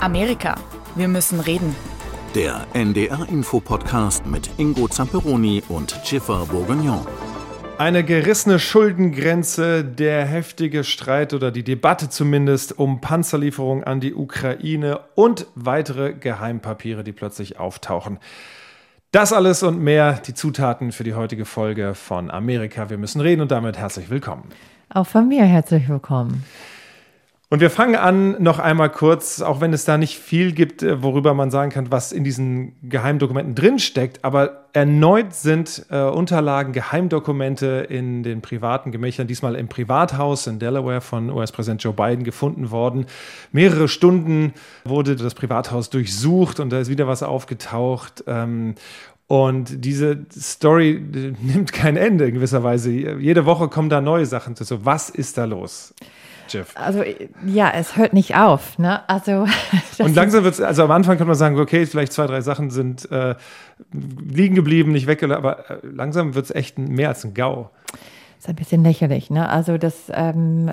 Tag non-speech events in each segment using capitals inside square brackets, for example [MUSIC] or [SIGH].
Amerika. Wir müssen reden. Der NDR-Info-Podcast mit Ingo Zamperoni und Schiffer Bourguignon. Eine gerissene Schuldengrenze, der heftige Streit oder die Debatte zumindest um Panzerlieferungen an die Ukraine und weitere Geheimpapiere, die plötzlich auftauchen. Das alles und mehr, die Zutaten für die heutige Folge von Amerika. Wir müssen reden und damit herzlich willkommen. Auch von mir herzlich willkommen. Und wir fangen an noch einmal kurz, auch wenn es da nicht viel gibt, äh, worüber man sagen kann, was in diesen Geheimdokumenten drinsteckt, aber erneut sind äh, Unterlagen, Geheimdokumente in den privaten Gemächern, diesmal im Privathaus in Delaware von US-Präsident Joe Biden gefunden worden. Mehrere Stunden wurde das Privathaus durchsucht und da ist wieder was aufgetaucht. Ähm, und diese Story nimmt kein Ende in gewisser Weise. Jede Woche kommen da neue Sachen zu. Was ist da los? Jeff? Also ja, es hört nicht auf. Ne? Also, [LAUGHS] und langsam wird es, also am Anfang kann man sagen, okay, vielleicht zwei, drei Sachen sind äh, liegen geblieben, nicht weggelassen, aber äh, langsam wird es echt mehr als ein GAU. Ist ein bisschen lächerlich, ne? Also das ähm,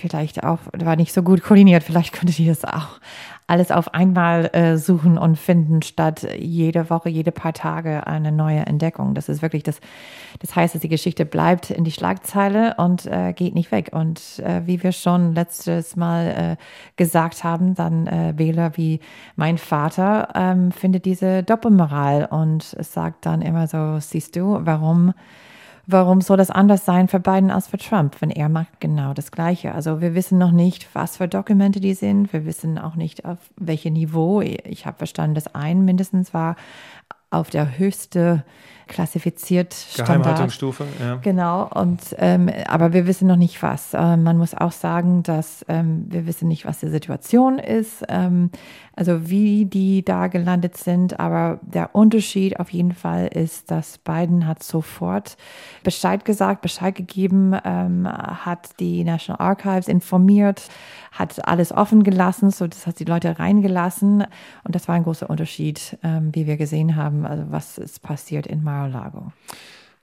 vielleicht auch war nicht so gut koordiniert. Vielleicht könntet ihr das auch alles auf einmal äh, suchen und finden, statt jede Woche, jede paar Tage eine neue Entdeckung. Das ist wirklich das, das heißt, dass die Geschichte bleibt in die Schlagzeile und äh, geht nicht weg. Und äh, wie wir schon letztes Mal äh, gesagt haben, dann äh, Wähler wie mein Vater ähm, findet diese Doppelmoral und sagt dann immer so, siehst du, warum Warum soll das anders sein für Biden als für Trump, wenn er macht genau das Gleiche? Also wir wissen noch nicht, was für Dokumente die sind. Wir wissen auch nicht, auf welchem Niveau. Ich habe verstanden, dass ein mindestens war auf der höchste klassifiziert. Geheimhaltungsstufe, ja. Genau, und ähm, aber wir wissen noch nicht was. Ähm, man muss auch sagen, dass ähm, wir wissen nicht, was die Situation ist, ähm, also wie die da gelandet sind. Aber der Unterschied auf jeden Fall ist, dass Biden hat sofort Bescheid gesagt, Bescheid gegeben, ähm, hat die National Archives informiert, hat alles offen gelassen, so das hat die Leute reingelassen. Und das war ein großer Unterschied, ähm, wie wir gesehen haben, also was ist passiert in Mar Mar-a-Lago.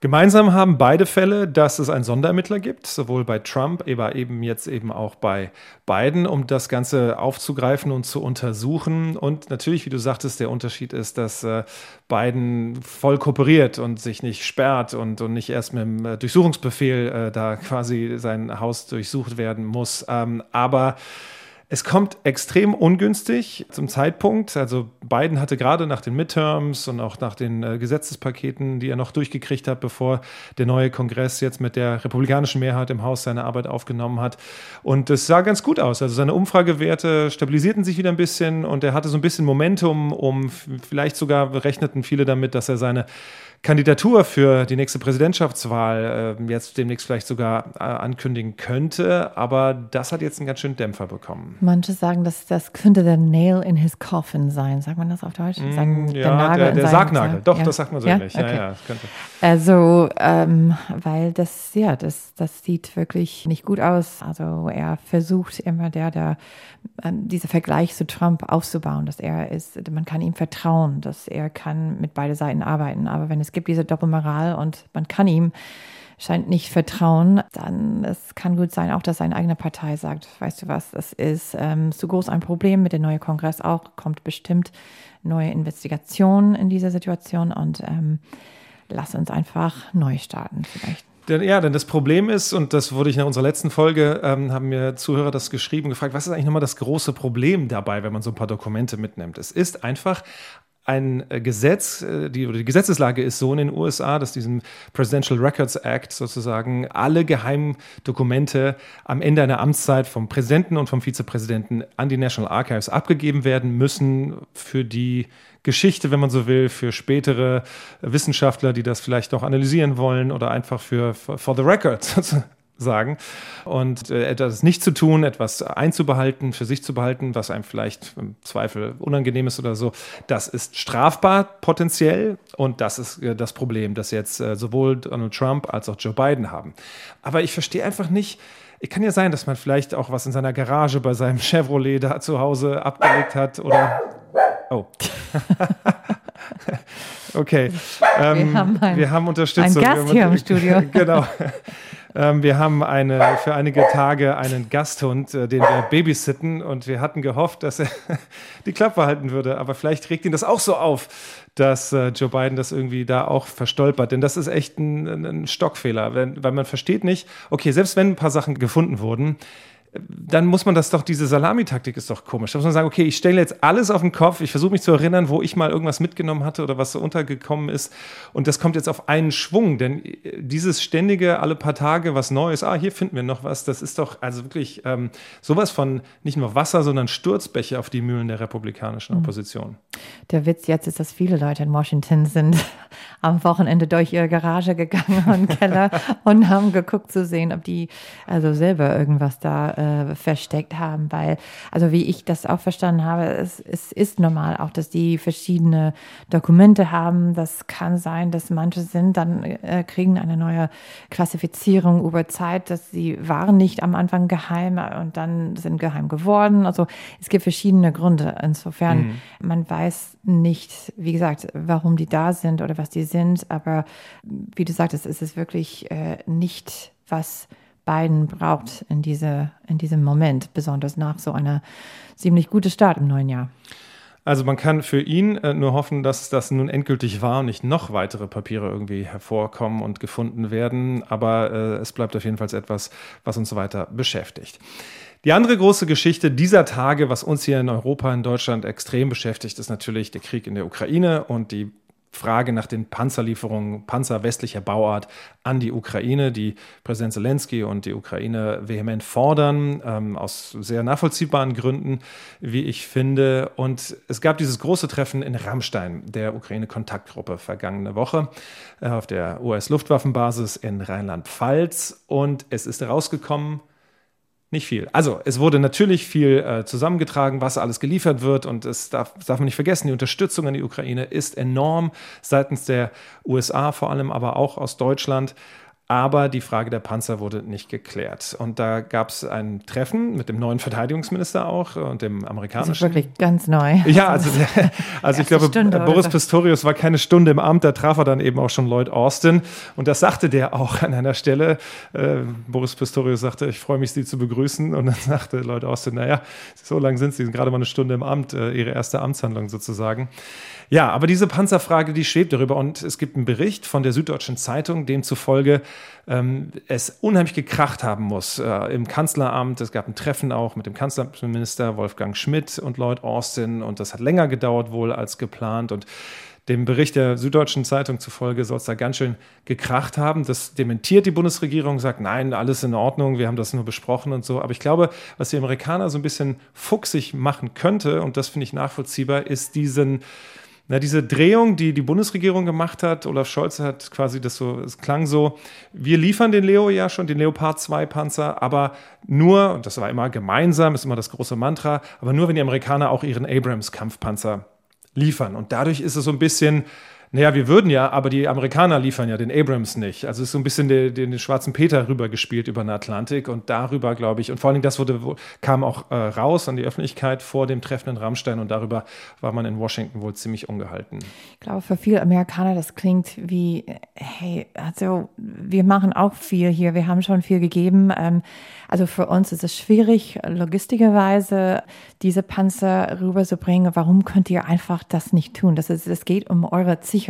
Gemeinsam haben beide Fälle, dass es einen Sonderermittler gibt, sowohl bei Trump, aber eben jetzt eben auch bei Biden, um das Ganze aufzugreifen und zu untersuchen. Und natürlich, wie du sagtest, der Unterschied ist, dass äh, Biden voll kooperiert und sich nicht sperrt und, und nicht erst mit dem äh, Durchsuchungsbefehl äh, da quasi sein Haus durchsucht werden muss. Ähm, aber es kommt extrem ungünstig zum Zeitpunkt. Also Biden hatte gerade nach den Midterms und auch nach den äh, Gesetzespaketen, die er noch durchgekriegt hat, bevor der neue Kongress jetzt mit der republikanischen Mehrheit im Haus seine Arbeit aufgenommen hat. Und es sah ganz gut aus. Also seine Umfragewerte stabilisierten sich wieder ein bisschen und er hatte so ein bisschen Momentum, um vielleicht sogar rechneten viele damit, dass er seine Kandidatur für die nächste Präsidentschaftswahl äh, jetzt demnächst vielleicht sogar äh, ankündigen könnte. Aber das hat jetzt einen ganz schönen Dämpfer bekommen. Manche sagen, dass das könnte der Nail in his coffin sein. Sagt man das auf Deutsch? Mm, sagen, ja, der, Nagel der, der Sargnagel. Doch, ja. das sagt man so ja? ähnlich. Okay. Ja, ja, also, ähm, weil das, ja, das, das sieht wirklich nicht gut aus. Also er versucht immer der, der ähm, dieser Vergleich zu Trump aufzubauen, dass er ist, man kann ihm vertrauen, dass er kann mit beide Seiten arbeiten. Aber wenn es gibt diese Doppelmoral und man kann ihm scheint nicht vertrauen, dann es kann gut sein, auch dass seine eigene Partei sagt, weißt du was, das ist ähm, zu groß ein Problem mit dem neuen Kongress auch, kommt bestimmt neue Investigationen in dieser Situation und ähm, lass uns einfach neu starten vielleicht. Ja, denn das Problem ist, und das wurde ich in unserer letzten Folge, ähm, haben mir Zuhörer das geschrieben, gefragt, was ist eigentlich nochmal das große Problem dabei, wenn man so ein paar Dokumente mitnimmt? Es ist einfach ein äh, Gesetz, äh, die, die Gesetzeslage ist so in den USA, dass diesen Presidential Records Act sozusagen alle Geheimdokumente am Ende einer Amtszeit vom Präsidenten und vom Vizepräsidenten an die National Archives abgegeben werden müssen für die Geschichte, wenn man so will, für spätere Wissenschaftler, die das vielleicht noch analysieren wollen oder einfach für for the record [LAUGHS] sagen. Und äh, etwas nicht zu tun, etwas einzubehalten, für sich zu behalten, was einem vielleicht im Zweifel unangenehm ist oder so, das ist strafbar potenziell. Und das ist äh, das Problem, das jetzt äh, sowohl Donald Trump als auch Joe Biden haben. Aber ich verstehe einfach nicht, es kann ja sein, dass man vielleicht auch was in seiner Garage bei seinem [LAUGHS] Chevrolet da zu Hause abgelegt hat oder Oh. [LAUGHS] okay. Ähm, wir, haben ein, wir haben Unterstützung. Ein Gast hier im Studio. [LAUGHS] genau. Ähm, wir haben eine, für einige Tage einen Gasthund, äh, den wir babysitten und wir hatten gehofft, dass er [LAUGHS] die Klappe halten würde. Aber vielleicht regt ihn das auch so auf, dass äh, Joe Biden das irgendwie da auch verstolpert. Denn das ist echt ein, ein Stockfehler, wenn, weil man versteht nicht, okay, selbst wenn ein paar Sachen gefunden wurden, dann muss man das doch, diese Salamitaktik ist doch komisch. Da muss man sagen, okay, ich stelle jetzt alles auf den Kopf, ich versuche mich zu erinnern, wo ich mal irgendwas mitgenommen hatte oder was so untergekommen ist. Und das kommt jetzt auf einen Schwung, denn äh, dieses ständige, alle paar Tage was Neues, ah, hier finden wir noch was, das ist doch also wirklich ähm, sowas von nicht nur Wasser, sondern Sturzbäche auf die Mühlen der republikanischen mhm. Opposition. Der Witz jetzt ist, dass viele Leute in Washington sind [LAUGHS] am Wochenende durch ihre Garage gegangen und Keller [LAUGHS] und haben geguckt zu sehen, ob die also selber irgendwas da äh, äh, versteckt haben, weil, also wie ich das auch verstanden habe, es, es ist normal auch, dass die verschiedene Dokumente haben. Das kann sein, dass manche sind, dann äh, kriegen eine neue Klassifizierung über Zeit, dass sie waren nicht am Anfang geheim und dann sind geheim geworden. Also es gibt verschiedene Gründe. Insofern, mhm. man weiß nicht, wie gesagt, warum die da sind oder was die sind, aber wie du sagtest, ist es wirklich äh, nicht was Biden braucht in, diese, in diesem Moment, besonders nach so einer ziemlich guten Start im neuen Jahr. Also man kann für ihn äh, nur hoffen, dass das nun endgültig war und nicht noch weitere Papiere irgendwie hervorkommen und gefunden werden. Aber äh, es bleibt auf jeden Fall etwas, was uns weiter beschäftigt. Die andere große Geschichte dieser Tage, was uns hier in Europa, in Deutschland extrem beschäftigt, ist natürlich der Krieg in der Ukraine und die Frage nach den Panzerlieferungen, Panzer westlicher Bauart an die Ukraine, die Präsident Zelensky und die Ukraine vehement fordern, ähm, aus sehr nachvollziehbaren Gründen, wie ich finde. Und es gab dieses große Treffen in Rammstein, der Ukraine-Kontaktgruppe, vergangene Woche äh, auf der US-Luftwaffenbasis in Rheinland-Pfalz. Und es ist herausgekommen, nicht viel. Also, es wurde natürlich viel äh, zusammengetragen, was alles geliefert wird. Und es darf, darf man nicht vergessen, die Unterstützung an die Ukraine ist enorm seitens der USA, vor allem aber auch aus Deutschland. Aber die Frage der Panzer wurde nicht geklärt. Und da gab es ein Treffen mit dem neuen Verteidigungsminister auch und dem amerikanischen. Das ist wirklich ganz neu. Ja, also, [LAUGHS] also ich glaube, Stunde, Boris Pistorius war keine Stunde im Amt, da traf er dann eben auch schon Lloyd Austin. Und das sagte der auch an einer Stelle. Äh, Boris Pistorius sagte, ich freue mich, Sie zu begrüßen. Und dann [LAUGHS] sagte Lloyd Austin, naja, so lange sind Sie, sind gerade mal eine Stunde im Amt, äh, Ihre erste Amtshandlung sozusagen. Ja, aber diese Panzerfrage, die schwebt darüber. Und es gibt einen Bericht von der Süddeutschen Zeitung, demzufolge ähm, es unheimlich gekracht haben muss äh, im Kanzleramt. Es gab ein Treffen auch mit dem Kanzlerminister Wolfgang Schmidt und Lloyd Austin. Und das hat länger gedauert wohl als geplant. Und dem Bericht der Süddeutschen Zeitung zufolge soll es da ganz schön gekracht haben. Das dementiert die Bundesregierung, sagt, nein, alles in Ordnung, wir haben das nur besprochen und so. Aber ich glaube, was die Amerikaner so ein bisschen fuchsig machen könnte, und das finde ich nachvollziehbar, ist diesen na, diese Drehung, die die Bundesregierung gemacht hat, Olaf Scholz hat quasi das so, es klang so, wir liefern den Leo ja schon, den Leopard 2 Panzer, aber nur, und das war immer gemeinsam, ist immer das große Mantra, aber nur, wenn die Amerikaner auch ihren Abrams Kampfpanzer liefern. Und dadurch ist es so ein bisschen, naja, wir würden ja, aber die Amerikaner liefern ja den Abrams nicht. Also es ist so ein bisschen den, den, den schwarzen Peter rübergespielt über den Atlantik und darüber, glaube ich, und vor allen Dingen das wurde, kam auch äh, raus an die Öffentlichkeit vor dem Treffen in Rammstein und darüber war man in Washington wohl ziemlich ungehalten. Ich glaube, für viele Amerikaner, das klingt wie, hey, also wir machen auch viel hier, wir haben schon viel gegeben. Ähm, also für uns ist es schwierig, logistischerweise diese Panzer rüberzubringen. Warum könnt ihr einfach das nicht tun? Das, ist, das geht um eure Sicherheit.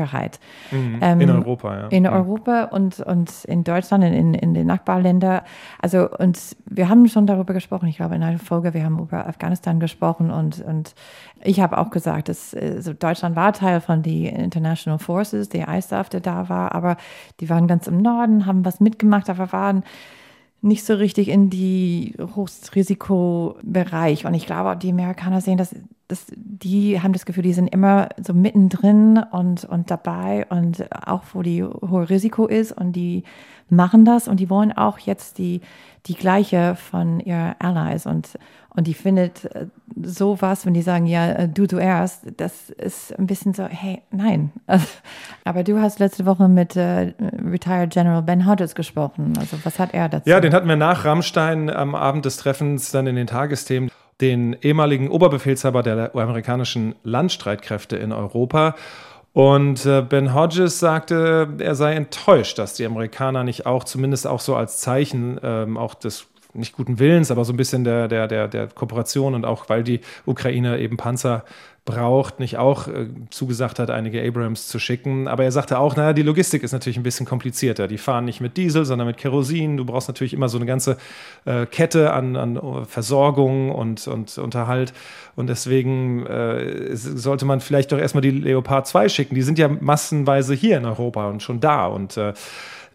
Mhm. Ähm, in Europa, ja. In Europa und, und in Deutschland, in, in den Nachbarländern. Also, und wir haben schon darüber gesprochen. Ich glaube, in einer Folge, wir haben über Afghanistan gesprochen und, und ich habe auch gesagt, dass also Deutschland war Teil von den International Forces, der ISAF, der da war, aber die waren ganz im Norden, haben was mitgemacht, aber waren nicht so richtig in die Hochrisikobereich. Und ich glaube, die Amerikaner sehen das, das, die haben das Gefühl, die sind immer so mittendrin und, und dabei und auch wo die hohe Risiko ist und die machen das und die wollen auch jetzt die, die gleiche von ihren Allies und, und die findet äh, sowas, wenn die sagen, ja, äh, du zuerst, das ist ein bisschen so, hey, nein. [LAUGHS] Aber du hast letzte Woche mit äh, Retired General Ben Hodges gesprochen. Also was hat er dazu? Ja, den hatten wir nach Rammstein am Abend des Treffens dann in den Tagesthemen den ehemaligen Oberbefehlshaber der amerikanischen Landstreitkräfte in Europa. Und äh, Ben Hodges sagte, er sei enttäuscht, dass die Amerikaner nicht auch, zumindest auch so als Zeichen ähm, auch des nicht guten Willens, aber so ein bisschen der, der, der, der Kooperation und auch weil die Ukraine eben Panzer braucht, nicht auch äh, zugesagt hat, einige Abrams zu schicken. Aber er sagte auch, naja, die Logistik ist natürlich ein bisschen komplizierter. Die fahren nicht mit Diesel, sondern mit Kerosin. Du brauchst natürlich immer so eine ganze äh, Kette an, an Versorgung und, und Unterhalt. Und deswegen äh, sollte man vielleicht doch erstmal die Leopard 2 schicken. Die sind ja massenweise hier in Europa und schon da. Und äh,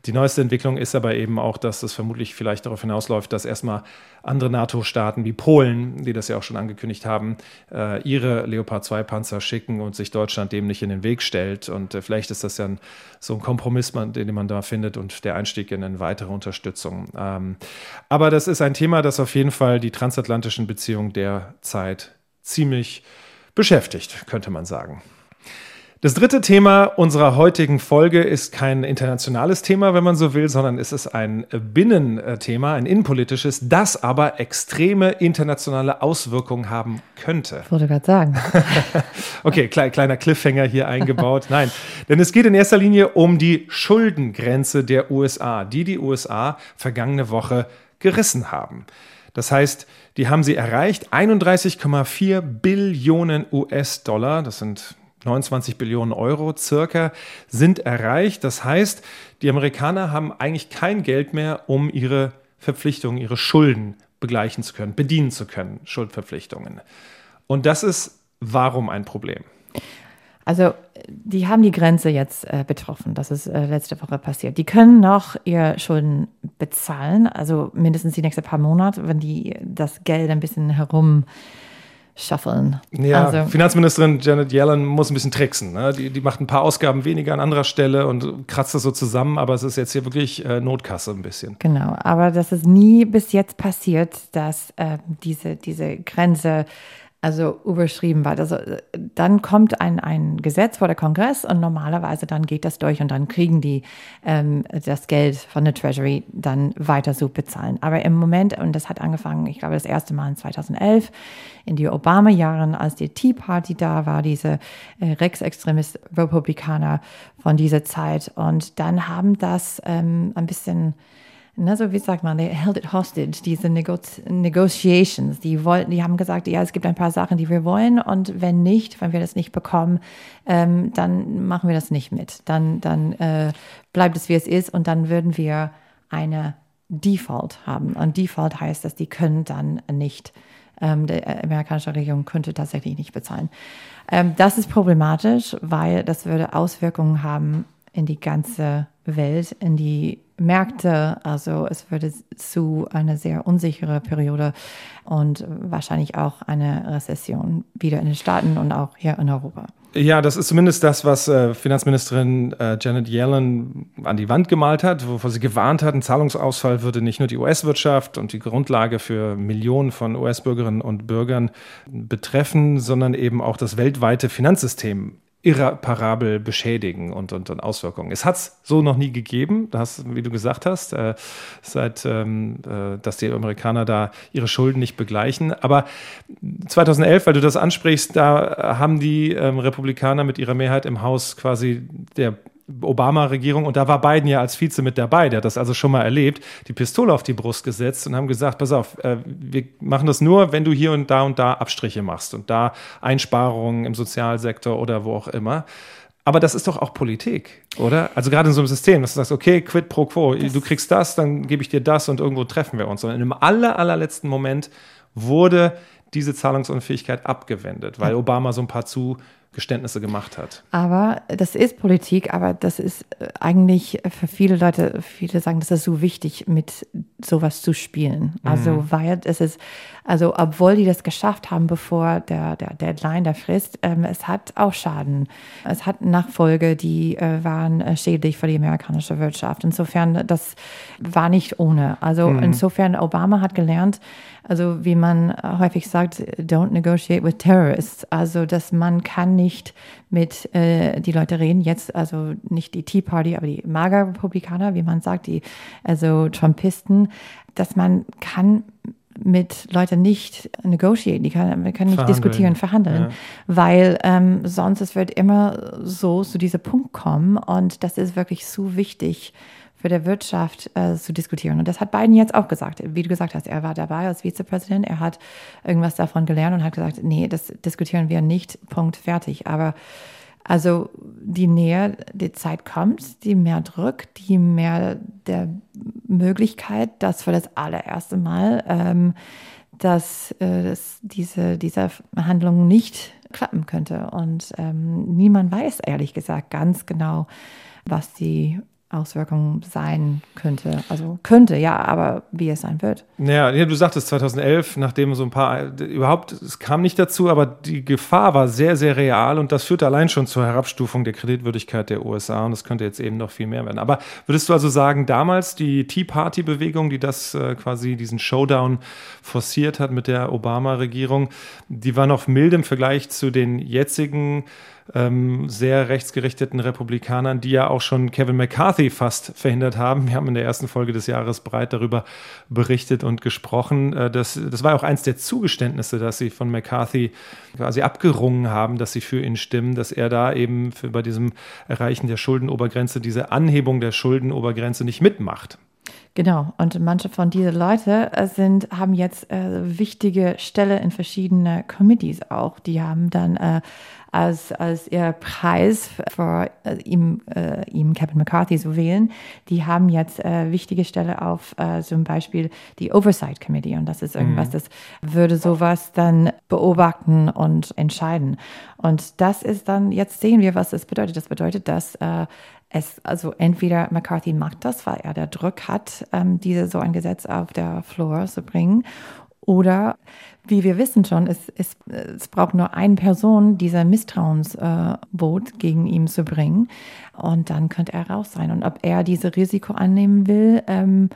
die neueste Entwicklung ist aber eben auch, dass es vermutlich vielleicht darauf hinausläuft, dass erstmal andere NATO-Staaten wie Polen, die das ja auch schon angekündigt haben, äh, ihre Leopard 2-Panzer schicken und sich Deutschland dem nicht in den Weg stellt. Und äh, vielleicht ist das ja ein, so ein Kompromiss, den man da findet und der Einstieg in eine weitere Unterstützung. Ähm, aber das ist ein Thema, das auf jeden Fall die transatlantischen Beziehungen derzeit ziemlich beschäftigt, könnte man sagen. Das dritte Thema unserer heutigen Folge ist kein internationales Thema, wenn man so will, sondern es ist ein Binnenthema, ein innenpolitisches, das aber extreme internationale Auswirkungen haben könnte. Ich wollte gerade sagen. [LAUGHS] okay, kleiner Cliffhanger hier eingebaut. [LAUGHS] Nein, denn es geht in erster Linie um die Schuldengrenze der USA, die die USA vergangene Woche gerissen haben. Das heißt, die haben sie erreicht. 31,4 Billionen US-Dollar, das sind 29 Billionen Euro circa sind erreicht. Das heißt, die Amerikaner haben eigentlich kein Geld mehr, um ihre Verpflichtungen, ihre Schulden begleichen zu können, bedienen zu können, Schuldverpflichtungen. Und das ist warum ein Problem? Also, die haben die Grenze jetzt äh, betroffen. Das ist äh, letzte Woche passiert. Die können noch ihr Schulden bezahlen, also mindestens die nächsten paar Monate, wenn die das Geld ein bisschen herum schaffeln. Ja, also, Finanzministerin Janet Yellen muss ein bisschen tricksen. Ne? Die, die macht ein paar Ausgaben weniger an anderer Stelle und kratzt das so zusammen, aber es ist jetzt hier wirklich äh, Notkasse ein bisschen. Genau, aber das ist nie bis jetzt passiert, dass äh, diese, diese Grenze also überschrieben war. Also dann kommt ein, ein Gesetz vor der Kongress und normalerweise dann geht das durch und dann kriegen die ähm, das Geld von der Treasury dann weiter so bezahlen. Aber im Moment, und das hat angefangen, ich glaube, das erste Mal in 2011, in die Obama-Jahren, als die Tea Party da war, diese äh, Rechtsextremist-Republikaner von dieser Zeit. Und dann haben das ähm, ein bisschen ne, so wie sagt man, they held it hostage, diese Nego Negotiations, die wollten, die haben gesagt, ja, es gibt ein paar Sachen, die wir wollen und wenn nicht, wenn wir das nicht bekommen, ähm, dann machen wir das nicht mit. Dann, dann äh, bleibt es, wie es ist und dann würden wir eine Default haben. Und Default heißt, dass die können dann nicht, ähm, die amerikanische Regierung könnte tatsächlich nicht bezahlen. Ähm, das ist problematisch, weil das würde Auswirkungen haben in die ganze Welt, in die Märkte. Also es würde zu einer sehr unsichere Periode und wahrscheinlich auch eine Rezession wieder in den Staaten und auch hier in Europa. Ja, das ist zumindest das, was äh, Finanzministerin äh, Janet Yellen an die Wand gemalt hat, wovor sie gewarnt hat, ein Zahlungsausfall würde nicht nur die US-Wirtschaft und die Grundlage für Millionen von US-Bürgerinnen und Bürgern betreffen, sondern eben auch das weltweite Finanzsystem irreparabel beschädigen und, und, und Auswirkungen. Es hat es so noch nie gegeben, das, wie du gesagt hast, äh, seit ähm, äh, dass die Amerikaner da ihre Schulden nicht begleichen. Aber 2011, weil du das ansprichst, da haben die ähm, Republikaner mit ihrer Mehrheit im Haus quasi der Obama-Regierung, und da war Biden ja als Vize mit dabei, der hat das also schon mal erlebt, die Pistole auf die Brust gesetzt und haben gesagt, pass auf, äh, wir machen das nur, wenn du hier und da und da Abstriche machst und da Einsparungen im Sozialsektor oder wo auch immer. Aber das ist doch auch Politik, oder? Also gerade in so einem System, dass du sagst, okay, quid pro quo, das du kriegst das, dann gebe ich dir das und irgendwo treffen wir uns. Und im aller, allerletzten Moment wurde diese Zahlungsunfähigkeit abgewendet, weil Obama so ein paar zu Geständnisse gemacht hat. Aber das ist Politik, aber das ist äh, eigentlich für viele Leute, viele sagen, das ist so wichtig, mit sowas zu spielen. Also, mhm. weil es ist, also, obwohl die das geschafft haben, bevor der, der Deadline, der Frist, ähm, es hat auch Schaden. Es hat Nachfolge, die äh, waren äh, schädlich für die amerikanische Wirtschaft. Insofern, das war nicht ohne. Also, mhm. insofern, Obama hat gelernt, also wie man häufig sagt, don't negotiate with terrorists. Also dass man kann nicht mit äh, die Leute reden. Jetzt also nicht die Tea Party, aber die MAGA-Republikaner, wie man sagt, die also Trumpisten, dass man kann mit Leuten nicht negotiate, die kann, man kann nicht Verhandeln. diskutieren, verhandeln, Ja. weil ähm, sonst es wird immer so zu diesem Punkt kommen und das ist wirklich so wichtig für der Wirtschaft äh, zu diskutieren. Und das hat Biden jetzt auch gesagt. Wie du gesagt hast, er war dabei als Vizepräsident, er hat irgendwas davon gelernt und hat gesagt, nee, das diskutieren wir nicht, Punkt, fertig. Aber also die näher die Zeit kommt, die mehr Druck, die mehr der Möglichkeit, dass für das allererste Mal, ähm, dass, äh, dass diese, diese Handlung nicht klappen könnte. Und ähm, niemand weiß ehrlich gesagt ganz genau, was die Auswirkung sein könnte. Also könnte, ja, aber wie es sein wird. Ja, ja, du sagtest 2011, nachdem so ein paar, überhaupt, es kam nicht dazu, aber die Gefahr war sehr, sehr real und das führte allein schon zur Herabstufung der Kreditwürdigkeit der USA und es könnte jetzt eben noch viel mehr werden. Aber würdest du also sagen, damals die Tea Party-Bewegung, die das äh, quasi diesen Showdown forciert hat mit der Obama-Regierung, die war noch mild im Vergleich zu den jetzigen ähm, sehr rechtsgerichteten Republikanern, die ja auch schon Kevin McCarthy fast verhindert haben. Wir haben in der ersten Folge des Jahres breit darüber berichtet und gesprochen. Äh, das, das war auch eins der Zugeständnisse, dass sie von McCarthy quasi abgerungen haben, dass sie für ihn stimmen, dass er da eben für, bei diesem Erreichen der Schuldenobergrenze, diese Anhebung der Schuldenobergrenze nicht mitmacht. Genau, und manche von diesen Leute äh, sind, haben jetzt äh, wichtige Stelle in verschiedene Committees auch. Die haben dann äh, als, als ihr Preis für äh, ihm, äh, ihm Kevin McCarthy zu wählen, die haben jetzt äh, wichtige Stelle auf äh, zum Beispiel die Oversight Committee. Und das ist irgendwas, das würde sowas dann beobachten und entscheiden. Und das ist dann, jetzt sehen wir, was das bedeutet. Das bedeutet, dass äh, es, also entweder McCarthy macht das, weil er der Druck hat, ähm, diese so ein Gesetz auf der Floor zu bringen, oder wie wir wissen schon, es, es, es braucht nur eine Person, dieser Misstrauensvot äh, gegen ihn zu bringen. Und dann könnte er raus sein. Und ob er diese Risiko annehmen will, ähm,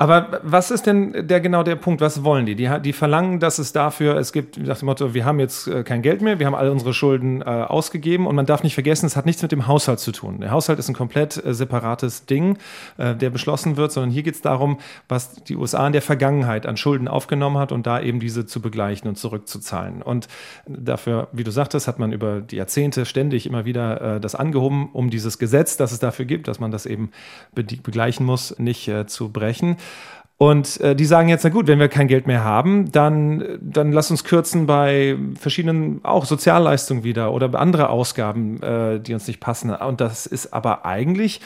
aber was ist denn der genau der Punkt? Was wollen die? Die, die verlangen, dass es dafür, es gibt nach dem Motto, wir haben jetzt äh, kein Geld mehr, wir haben alle unsere Schulden äh, ausgegeben und man darf nicht vergessen, es hat nichts mit dem Haushalt zu tun. Der Haushalt ist ein komplett äh, separates Ding, äh, der beschlossen wird, sondern hier geht es darum, was die USA in der Vergangenheit an Schulden aufgenommen hat und da eben diese zu begleichen und zurückzuzahlen. Und dafür, wie du sagtest, hat man über die Jahrzehnte ständig immer wieder äh, das angehoben, um dieses Gesetz, das es dafür gibt, dass man das eben be begleichen muss, nicht zu brechen. Und äh, die sagen jetzt, na gut, wenn wir kein Geld mehr haben, dann, dann lass uns kürzen bei verschiedenen auch Sozialleistungen wieder oder andere Ausgaben, äh, die uns nicht passen. Und das ist aber eigentlich,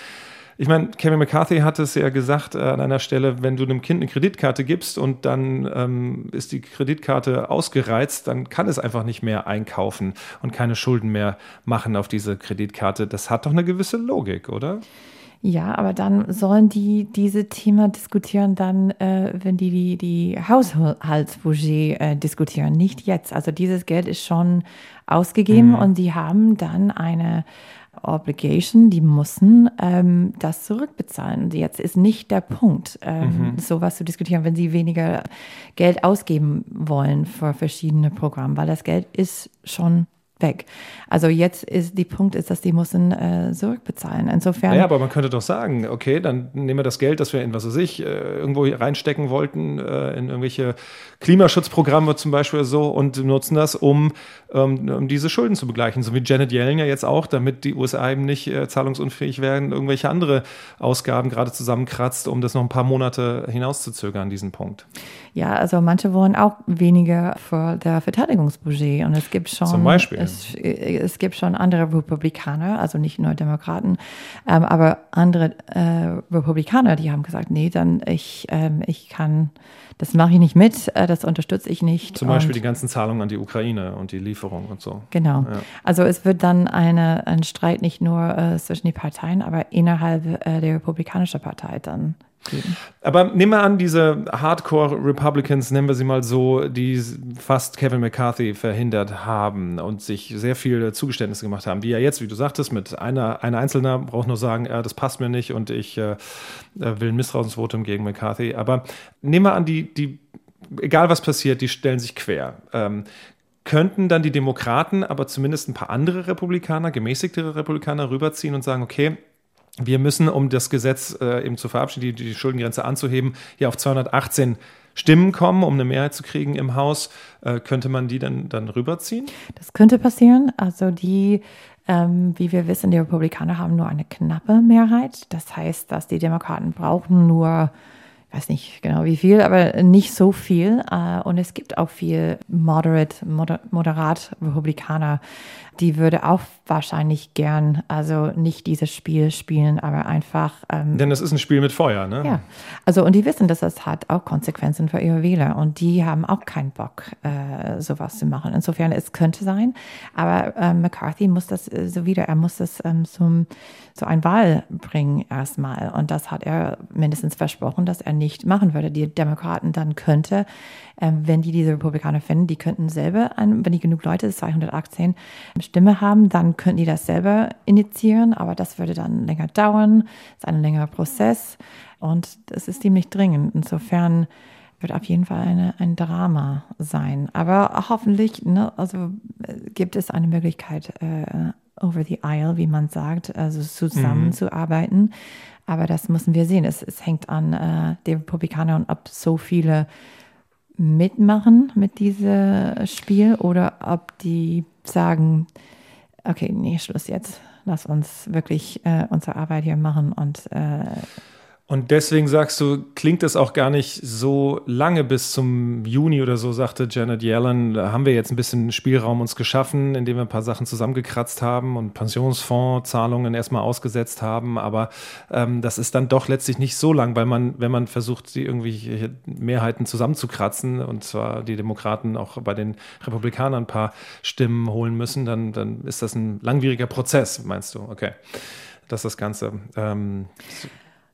ich meine, Kevin McCarthy hat es ja gesagt äh, an einer Stelle, wenn du einem Kind eine Kreditkarte gibst und dann ähm, ist die Kreditkarte ausgereizt, dann kann es einfach nicht mehr einkaufen und keine Schulden mehr machen auf diese Kreditkarte. Das hat doch eine gewisse Logik, oder? Ja, aber dann sollen die diese Thema diskutieren dann, äh, wenn die die, die Haushaltsbudget äh, diskutieren, nicht jetzt. Also dieses Geld ist schon ausgegeben Mhm. und die haben dann eine Obligation, die müssen ähm, das zurückbezahlen. Und Jetzt ist nicht der Punkt, ähm, sowas zu diskutieren, wenn sie weniger Geld ausgeben wollen für verschiedene Programme, weil das Geld ist schon weg. Also jetzt ist die Punkt ist, dass die müssen äh, zurückbezahlen. Insofern Naja, aber man könnte doch sagen, okay, dann nehmen wir das Geld, das wir in, was weiß ich, äh, irgendwo reinstecken wollten, äh, in irgendwelche Klimaschutzprogramme zum Beispiel so und nutzen das, um, ähm, um diese Schulden zu begleichen. So wie Janet Yellen ja jetzt auch, damit die USA eben nicht äh, zahlungsunfähig werden, irgendwelche andere Ausgaben gerade zusammenkratzt, um das noch ein paar Monate hinauszuzögern, diesen Punkt. Ja, also manche wollen auch weniger für der Verteidigungsbudget und es gibt schon Zum Beispiel. Es, es gibt schon andere Republikaner, also nicht nur Demokraten, ähm, aber andere äh, Republikaner, die haben gesagt, nee, dann ich ähm, ich kann, das mache ich nicht mit, äh, das unterstütze ich nicht. Zum Beispiel und, die ganzen Zahlungen an die Ukraine und die Lieferung und so. Genau. Ja. Also es wird dann eine, ein Streit nicht nur äh, zwischen den Parteien, aber innerhalb äh, der Republikanischen Partei dann geben. Aber nehmen wir an, diese Hardcore-Republicans, nennen wir sie mal so, die fast Kevin McCarthy verhindert haben und sich sehr viele Zugeständnisse gemacht haben, die ja jetzt, wie du sagtest, mit einer, einer Einzelner braucht nur sagen, äh, das passt mir nicht und ich äh, will ein Misstrauensvotum gegen McCarthy. Aber nehmen wir an, die, die, egal was passiert, die stellen sich quer. Ähm, könnten dann die Demokraten, aber zumindest ein paar andere Republikaner, gemäßigtere Republikaner rüberziehen und sagen, okay, wir müssen, um das Gesetz äh, eben zu verabschieden, die, die Schuldengrenze anzuheben, hier auf 218 Stimmen kommen, um eine Mehrheit zu kriegen im Haus, äh, könnte man die dann, dann rüberziehen? Das könnte passieren. Also die ähm, wie wir wissen, die Republikaner haben nur eine knappe Mehrheit. Das heißt, dass die Demokraten brauchen nur weiß nicht genau wie viel, aber nicht so viel. Äh, und es gibt auch viel moderate, moderat Republikaner, die würde auch wahrscheinlich gern, also nicht dieses Spiel spielen, aber einfach. Ähm, Denn es ist ein Spiel mit Feuer, ne? Ja. Also, und die wissen, dass das hat auch Konsequenzen für ihre Wähler und die haben auch keinen Bock, äh, sowas zu machen. Insofern, es könnte sein, aber äh, McCarthy muss das äh, so wieder, er muss das ähm, zum, zu einer Wahl bringen erstmal. Und das hat er mindestens versprochen, dass er nicht machen würde. Die Demokraten dann könnte ähm, wenn die diese Republikaner finden, die könnten selber, wenn die genug Leute, 218 Stimme haben, dann könnten die das selber initiieren, aber das würde dann länger dauern, ist ein längerer Prozess und das ist ziemlich dringend. Insofern wird auf jeden Fall eine, ein Drama sein. Aber hoffentlich, ne, also äh, gibt es eine Möglichkeit, äh, over the aisle, wie man sagt, also zusammenzuarbeiten. Mhm. Aber das müssen wir sehen. Es, es hängt an äh, den Republikanern ob so viele mitmachen mit diesem Spiel oder ob die sagen, okay, nee, Schluss jetzt. Lass uns wirklich äh, unsere Arbeit hier machen und äh, und deswegen sagst du, klingt das auch gar nicht so lange bis zum Juni oder so, sagte Janet Yellen. Da haben wir jetzt ein bisschen Spielraum uns geschaffen, indem wir ein paar Sachen zusammengekratzt haben und Pensionsfondszahlungen erstmal ausgesetzt haben. Aber ähm, das ist dann doch letztlich nicht so lang, weil man, wenn man versucht, die irgendwie Mehrheiten zusammenzukratzen, und zwar die Demokraten auch bei den Republikanern ein paar Stimmen holen müssen, dann, dann ist das ein langwieriger Prozess, meinst du? Okay. Das ist das Ganze. Ähm,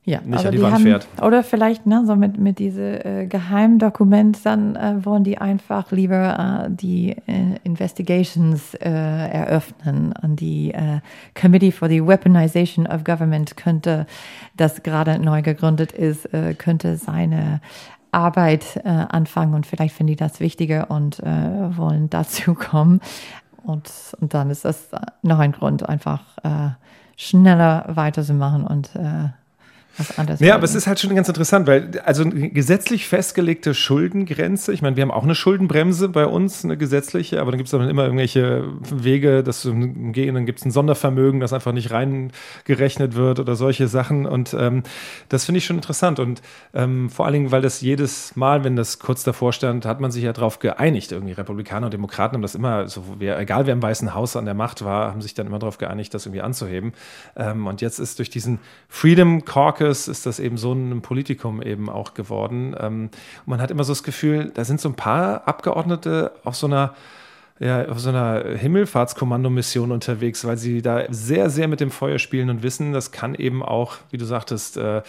ja, nicht an die, die Wand haben, fährt. Oder vielleicht ne, so mit, mit diesem äh, Geheimdokument, dann äh, wollen die einfach lieber äh, die äh, Investigations äh, eröffnen. Und die äh, Committee for the Weaponization of Government könnte, das gerade neu gegründet ist, könnte seine Arbeit anfangen und vielleicht finden die das wichtiger und wollen dazu [LAUGHS] kommen. Und, und dann ist das noch ein Grund, einfach schneller weiterzumachen und was anderes. Ja, aber es ist halt schon ganz interessant, weil also eine gesetzlich festgelegte Schuldengrenze, ich meine, wir haben auch eine Schuldenbremse bei uns, eine gesetzliche, aber dann gibt es dann immer irgendwelche Wege, das zu umgehen, dann gibt es ein Sondervermögen, das einfach nicht reingerechnet wird oder solche Sachen. Und ähm, das finde ich schon interessant. Und ähm, vor allen Dingen, weil das jedes Mal, wenn das kurz davor stand, hat man sich ja darauf geeinigt, irgendwie Republikaner und Demokraten haben das immer, so, wer, egal wer im Weißen Haus an der Macht war, haben sich dann immer darauf geeinigt, das irgendwie anzuheben. Ähm, und jetzt ist durch diesen Freedom Caucus Caucus ist das eben so ein Politikum eben auch geworden. Ähm, man hat immer so das Gefühl, da sind so ein paar Abgeordnete auf so einer ja, auf so einer Himmelfahrtskommandomission unterwegs, weil sie da sehr, sehr mit dem Feuer spielen und wissen, das kann eben auch, wie du sagtest, äh,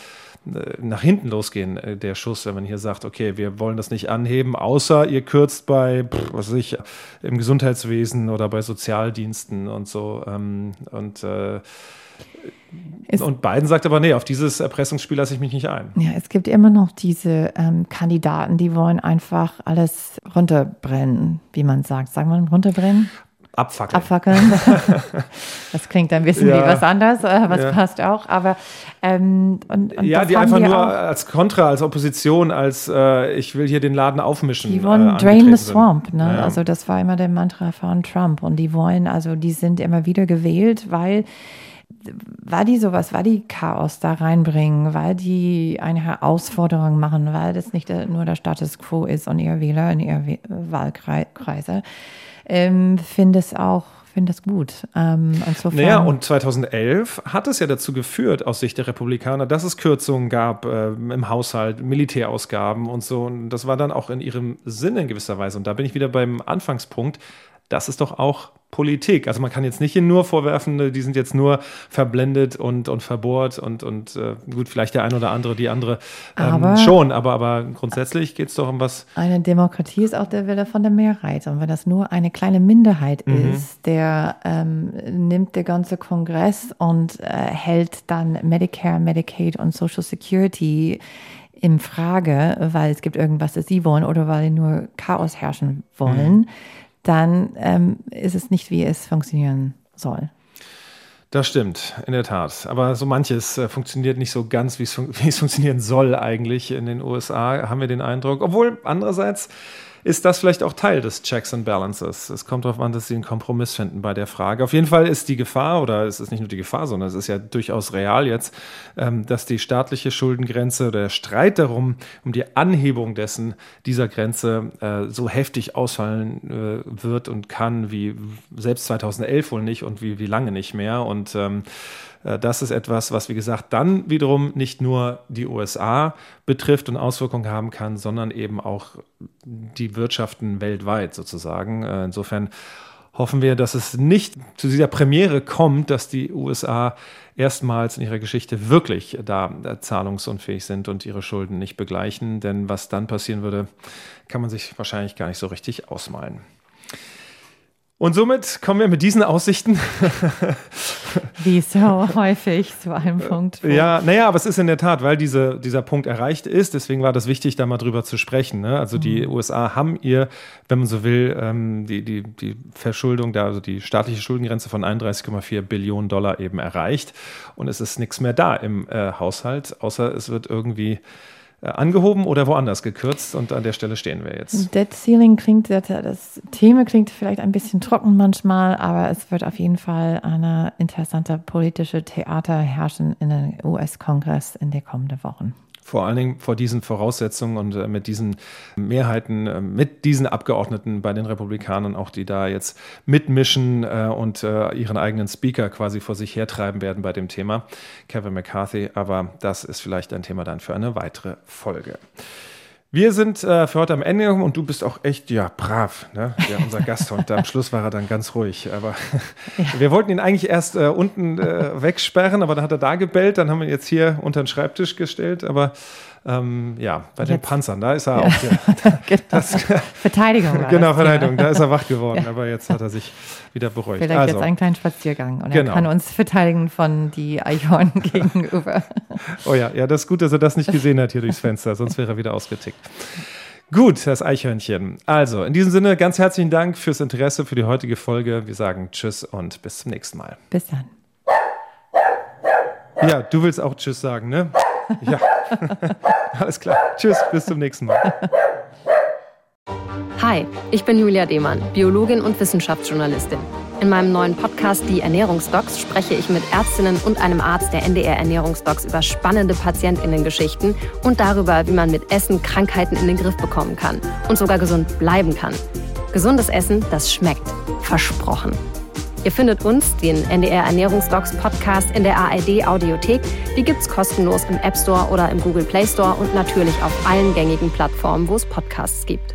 nach hinten losgehen, äh, der Schuss, wenn man hier sagt, okay, wir wollen das nicht anheben, außer ihr kürzt bei, was weiß ich, im Gesundheitswesen oder bei Sozialdiensten und so. Ähm, und äh, und Biden sagt aber, nee, auf dieses Erpressungsspiel lasse ich mich nicht ein. Ja, es gibt immer noch diese ähm, Kandidaten, die wollen einfach alles runterbrennen, wie man sagt. Sagen wir runterbrennen? Abfackeln. Abfackeln. [LAUGHS] das klingt ein bisschen ja. wie was anderes, äh, was ja. passt auch. Aber ähm, und, und ja, die einfach nur auch, als Kontra, als Opposition, als äh, ich will hier den Laden aufmischen. Die wollen äh, drain the swamp. Ne? Ja. Also das war immer der Mantra von Trump. Und die wollen, also die sind immer wieder gewählt, weil weil die sowas, weil die Chaos da reinbringen, weil die eine Herausforderung machen, weil das nicht nur der Status quo ist und ihr Wähler in ihr Wahlkreise, ähm, finde es auch finde das gut. Ähm, insofern naja, und 2011 hat es ja dazu geführt, aus Sicht der Republikaner, dass es Kürzungen gab äh, im Haushalt, Militärausgaben und so. Und das war dann auch in ihrem Sinne in gewisser Weise. Und da bin ich wieder beim Anfangspunkt. Das ist doch auch Politik. Also man kann jetzt nicht nur vorwerfen, die sind jetzt nur verblendet und, und verbohrt und, und äh, gut, vielleicht der ein oder andere, die andere ähm, aber schon, aber, aber grundsätzlich geht es doch um was. Eine Demokratie ist auch der Wille von der Mehrheit. Und wenn das nur eine kleine Minderheit mhm. ist, der ähm, nimmt der ganze Kongress und äh, hält dann Medicare, Medicaid und Social Security in Frage, weil es gibt irgendwas, das sie wollen oder weil sie nur Chaos herrschen wollen. Mhm dann ähm, ist es nicht, wie es funktionieren soll. Das stimmt, in der Tat. Aber so manches äh, funktioniert nicht so ganz, wie es, fun [LAUGHS] wie es funktionieren soll eigentlich in den USA, haben wir den Eindruck. Obwohl andererseits ist das vielleicht auch Teil des Checks and Balances. Es kommt darauf an, dass sie einen Kompromiss finden bei der Frage. Auf jeden Fall ist die Gefahr, oder es ist nicht nur die Gefahr, sondern es ist ja durchaus real jetzt, ähm, dass die staatliche Schuldengrenze oder der Streit darum, um die Anhebung dessen, dieser Grenze äh, so heftig ausfallen äh, wird und kann, wie selbst 2011 wohl nicht und wie, wie lange nicht mehr. Und ähm, äh, das ist etwas, was, wie gesagt, dann wiederum nicht nur die USA betrifft und Auswirkungen haben kann, sondern eben auch die Wirtschaften weltweit sozusagen. Äh, insofern hoffen wir, dass es nicht zu dieser Premiere kommt, dass die USA erstmals in ihrer Geschichte wirklich da äh, zahlungsunfähig sind und ihre Schulden nicht begleichen. Denn was dann passieren würde, kann man sich wahrscheinlich gar nicht so richtig ausmalen. Und somit kommen wir mit diesen Aussichten. [LAUGHS] Wie so häufig zu einem Punkt. Ja, naja, aber es ist in der Tat, weil diese, dieser Punkt erreicht ist, deswegen war das wichtig, da mal drüber zu sprechen. Ne? Also die mhm. USA haben ihr, wenn man so will, ähm, die, die, die Verschuldung, da, also die staatliche Schuldengrenze von 31,4 Billionen Dollar eben erreicht. Und es ist nichts mehr da im äh, Haushalt, außer es wird irgendwie äh, angehoben oder woanders gekürzt und an der Stelle stehen wir jetzt. Dead Ceiling klingt, das Thema klingt vielleicht ein bisschen trocken manchmal, aber es wird auf jeden Fall eine interessante politische Theater herrschen in den US-Kongress in den kommenden Wochen vor allen Dingen vor diesen Voraussetzungen und äh, mit diesen Mehrheiten, äh, mit diesen Abgeordneten bei den Republikanern auch, die da jetzt mitmischen äh, und ihren eigenen Speaker quasi vor sich hertreiben werden bei dem Thema, Kevin McCarthy. Aber das ist vielleicht ein Thema dann für eine weitere Folge. Wir sind äh, für heute am Ende und du bist auch echt, ja, brav, ne? Ja, unser [LAUGHS] Gasthund. am Schluss war er dann ganz ruhig. Aber ja. [LAUGHS] wir wollten ihn eigentlich erst äh, unten äh, wegsperren, aber dann hat er da gebellt. Dann haben wir ihn jetzt hier unter den Schreibtisch gestellt. Aber ähm, ja, bei Jetzt. den Panzern, da ist er ja. auch. Der, [LAUGHS] genau. das, Verteidigung. [LAUGHS] genau, Verteidigung, da ist er wach geworden, ja. aber jetzt hat er sich wieder beruhigt. Vielleicht also. jetzt einen kleinen Spaziergang und genau. er kann uns verteidigen von die Eichhorn [LAUGHS] gegenüber. Oh ja, ja, das ist gut, dass er das nicht gesehen hat hier durchs Fenster, sonst wäre er wieder ausgetickt. Gut, das Eichhörnchen. Also, in diesem Sinne, ganz herzlichen Dank fürs Interesse für die heutige Folge. Wir sagen Tschüss und bis zum nächsten Mal. Bis dann. Ja, du willst auch Tschüss sagen, ne? Ja. [LAUGHS] Alles klar. Tschüss, bis zum nächsten Mal. Hi, ich bin Julia Demann, Biologin und Wissenschaftsjournalistin. In meinem neuen Podcast Die Ernährungsdocs spreche ich mit Ärztinnen und einem Arzt der NDR Ernährungsdocs über spannende Patientinnengeschichten und darüber, wie man mit Essen Krankheiten in den Griff bekommen kann und sogar gesund bleiben kann. Gesundes Essen, das schmeckt. Versprochen. Ihr findet uns, den NDR Ernährungsdocs Podcast, in der ARD Audiothek. Die gibt's kostenlos im App Store oder im Google Play Store und natürlich auf allen gängigen Plattformen, wo es Podcasts gibt.